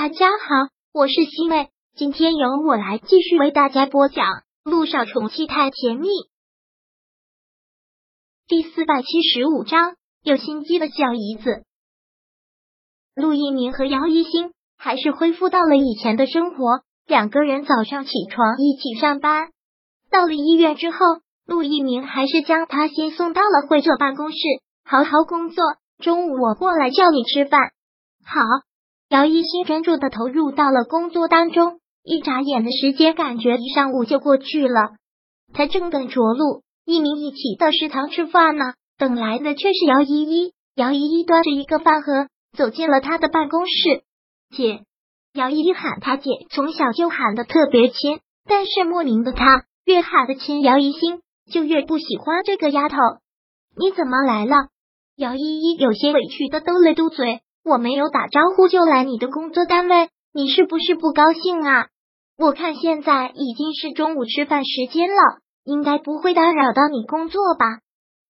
大家好，我是西妹，今天由我来继续为大家播讲《路上宠妻太甜蜜》第四百七十五章。有心机的小姨子，陆一鸣和姚一星还是恢复到了以前的生活。两个人早上起床一起上班，到了医院之后，陆一鸣还是将他先送到了会所办公室，好好工作。中午我过来叫你吃饭。好。姚一新专注的投入到了工作当中，一眨眼的时间，感觉一上午就过去了。他正等着陆一鸣一起到食堂吃饭呢，等来的却是姚依依。姚依依端着一个饭盒走进了他的办公室。姐，姚依依喊他姐，从小就喊的特别亲，但是莫名的他越喊的亲姚一新，就越不喜欢这个丫头。你怎么来了？姚依依有些委屈的嘟了嘟嘴。我没有打招呼就来你的工作单位，你是不是不高兴啊？我看现在已经是中午吃饭时间了，应该不会打扰到你工作吧？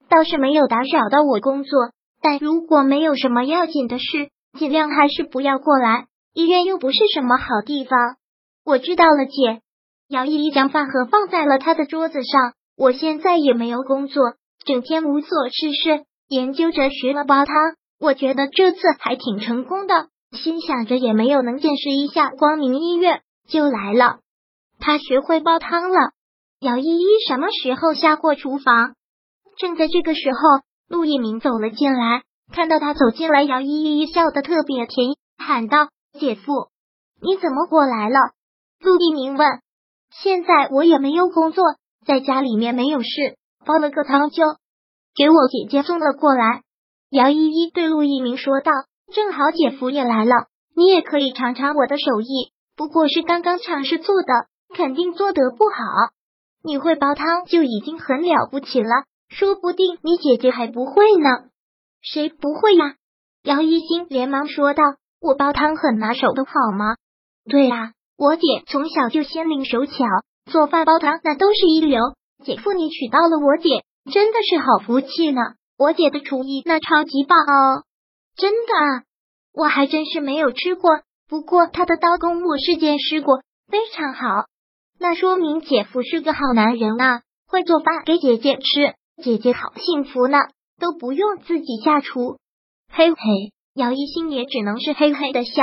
倒是没有打扰到我工作，但如果没有什么要紧的事，尽量还是不要过来。医院又不是什么好地方。我知道了，姐。姚依依将饭盒放在了他的桌子上。我现在也没有工作，整天无所事事，研究着学了煲汤。我觉得这次还挺成功的，心想着也没有能见识一下光明医院，就来了。他学会煲汤了。姚依依什么时候下过厨房？正在这个时候，陆一鸣走了进来，看到他走进来，姚依依笑得特别甜，喊道：“姐夫，你怎么过来了？”陆一鸣问：“现在我也没有工作，在家里面没有事，煲了个汤就给我姐姐送了过来。”姚依依对陆一鸣说道：“正好姐夫也来了，你也可以尝尝我的手艺。不过是刚刚尝试做的，肯定做得不好。你会煲汤就已经很了不起了，说不定你姐姐还不会呢。谁不会呀？”姚一星连忙说道：“我煲汤很拿手的好吗？对呀，我姐从小就心灵手巧，做饭煲汤那都是一流。姐夫，你娶到了我姐，真的是好福气呢。”我姐的厨艺那超级棒哦，真的，啊我还真是没有吃过。不过她的刀工我是见识过，非常好。那说明姐夫是个好男人啊，会做饭给姐姐吃，姐姐好幸福呢，都不用自己下厨。嘿嘿，姚一心也只能是嘿嘿的笑。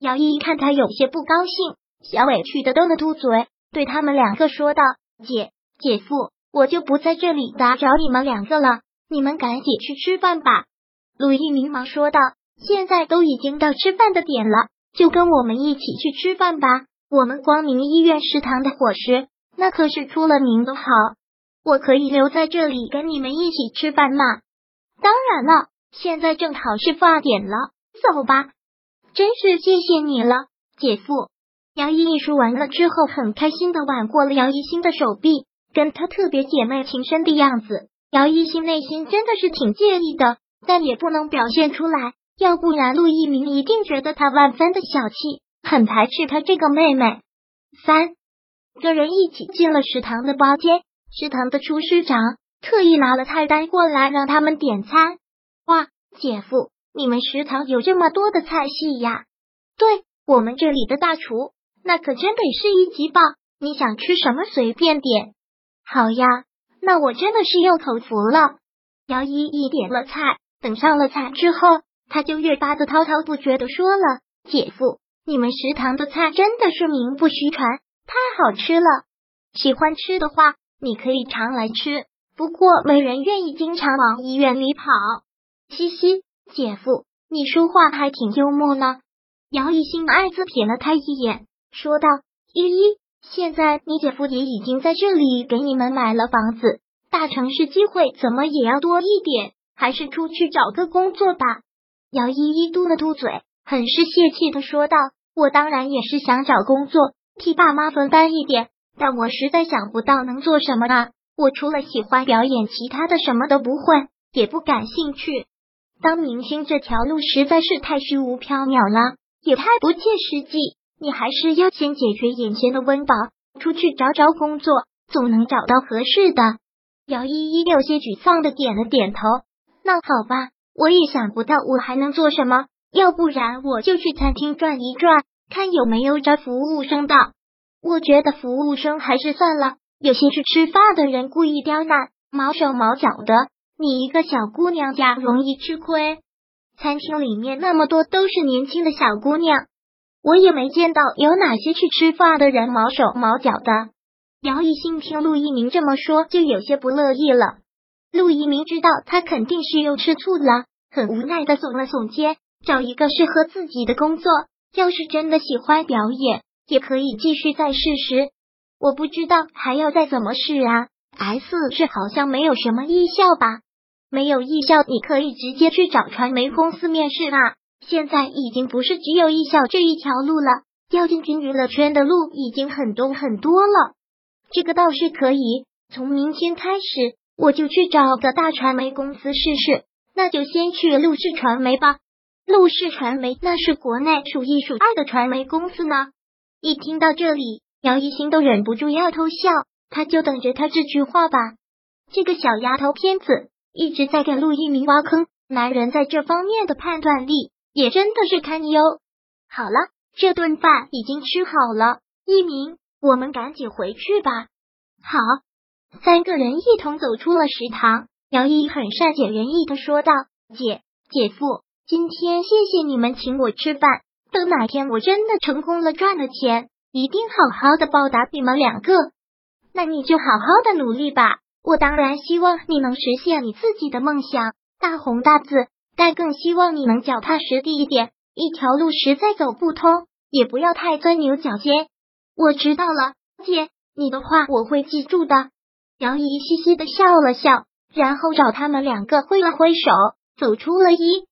姚一看他有些不高兴，小委屈的嘟了嘟嘴，对他们两个说道：“姐姐夫，我就不在这里打扰你们两个了。”你们赶紧去吃饭吧，陆毅明忙说道。现在都已经到吃饭的点了，就跟我们一起去吃饭吧。我们光明医院食堂的伙食那可是出了名的好，我可以留在这里跟你们一起吃饭吗？当然了，现在正好是饭点了，走吧。真是谢谢你了，姐夫。杨依依说完了之后，很开心的挽过了杨一新的手臂，跟他特别姐妹情深的样子。姚一新内心真的是挺介意的，但也不能表现出来，要不然陆一鸣一定觉得他万分的小气，很排斥他这个妹妹。三个人一起进了食堂的包间，食堂的厨师长特意拿了菜单过来让他们点餐。哇，姐夫，你们食堂有这么多的菜系呀？对我们这里的大厨，那可真得是一级棒。你想吃什么随便点。好呀。那我真的是又口服了。姚依依点了菜，等上了菜之后，他就越发的滔滔不绝的说了：“姐夫，你们食堂的菜真的是名不虚传，太好吃了。喜欢吃的话，你可以常来吃。不过没人愿意经常往医院里跑。”嘻嘻，姐夫，你说话还挺幽默呢。姚一新爱自瞥了他一眼，说道：“依依。”现在你姐夫也已经在这里给你们买了房子，大城市机会怎么也要多一点，还是出去找个工作吧。姚依依嘟了嘟嘴，很是泄气的说道：“我当然也是想找工作，替爸妈分担一点，但我实在想不到能做什么啊。我除了喜欢表演，其他的什么都不会，也不感兴趣。当明星这条路实在是太虚无缥缈了，也太不切实际。”你还是要先解决眼前的温饱，出去找找工作，总能找到合适的。姚依依有些沮丧的点了点头。那好吧，我也想不到我还能做什么，要不然我就去餐厅转一转，看有没有找服务生的。我觉得服务生还是算了，有些是吃饭的人故意刁难，毛手毛脚的，你一个小姑娘家容易吃亏。餐厅里面那么多都是年轻的小姑娘，我也没见到有哪些去吃饭的人毛手毛脚的。姚一新听陆一鸣这么说，就有些不乐意了。陆一鸣知道他肯定是又吃醋了，很无奈的耸了耸肩，找一个适合自己的工作。要是真的喜欢表演，也可以继续再试试。我不知道还要再怎么试啊。S 是好像没有什么艺校吧？没有艺校，你可以直接去找传媒公司面试啊。现在已经不是只有艺校这一条路了，要进军娱乐圈的路已经很多很多了。这个倒是可以，从明天开始我就去找个大传媒公司试试。那就先去陆氏传媒吧。陆氏传媒那是国内数一数二的传媒公司呢。一听到这里，姚一新都忍不住要偷笑。他就等着他这句话吧。这个小丫头片子一直在给陆一鸣挖坑，男人在这方面的判断力也真的是堪忧。好了，这顿饭已经吃好了，一鸣。我们赶紧回去吧。好，三个人一同走出了食堂。姚毅很善解人意的说道：“姐，姐夫，今天谢谢你们请我吃饭。等哪天我真的成功了，赚了钱，一定好好的报答你们两个。那你就好好的努力吧。我当然希望你能实现你自己的梦想，大红大紫。但更希望你能脚踏实地一点。一条路实在走不通，也不要太钻牛角尖。”我知道了，姐，你的话我会记住的。姚姨嘻嘻的笑了笑，然后找他们两个挥了挥手，走出了医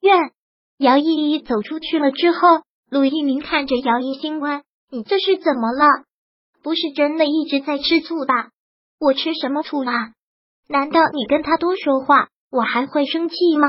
院。姚依依走出去了之后，陆一鸣看着姚一新问：“你这是怎么了？不是真的一直在吃醋吧？我吃什么醋啦？难道你跟他多说话，我还会生气吗？”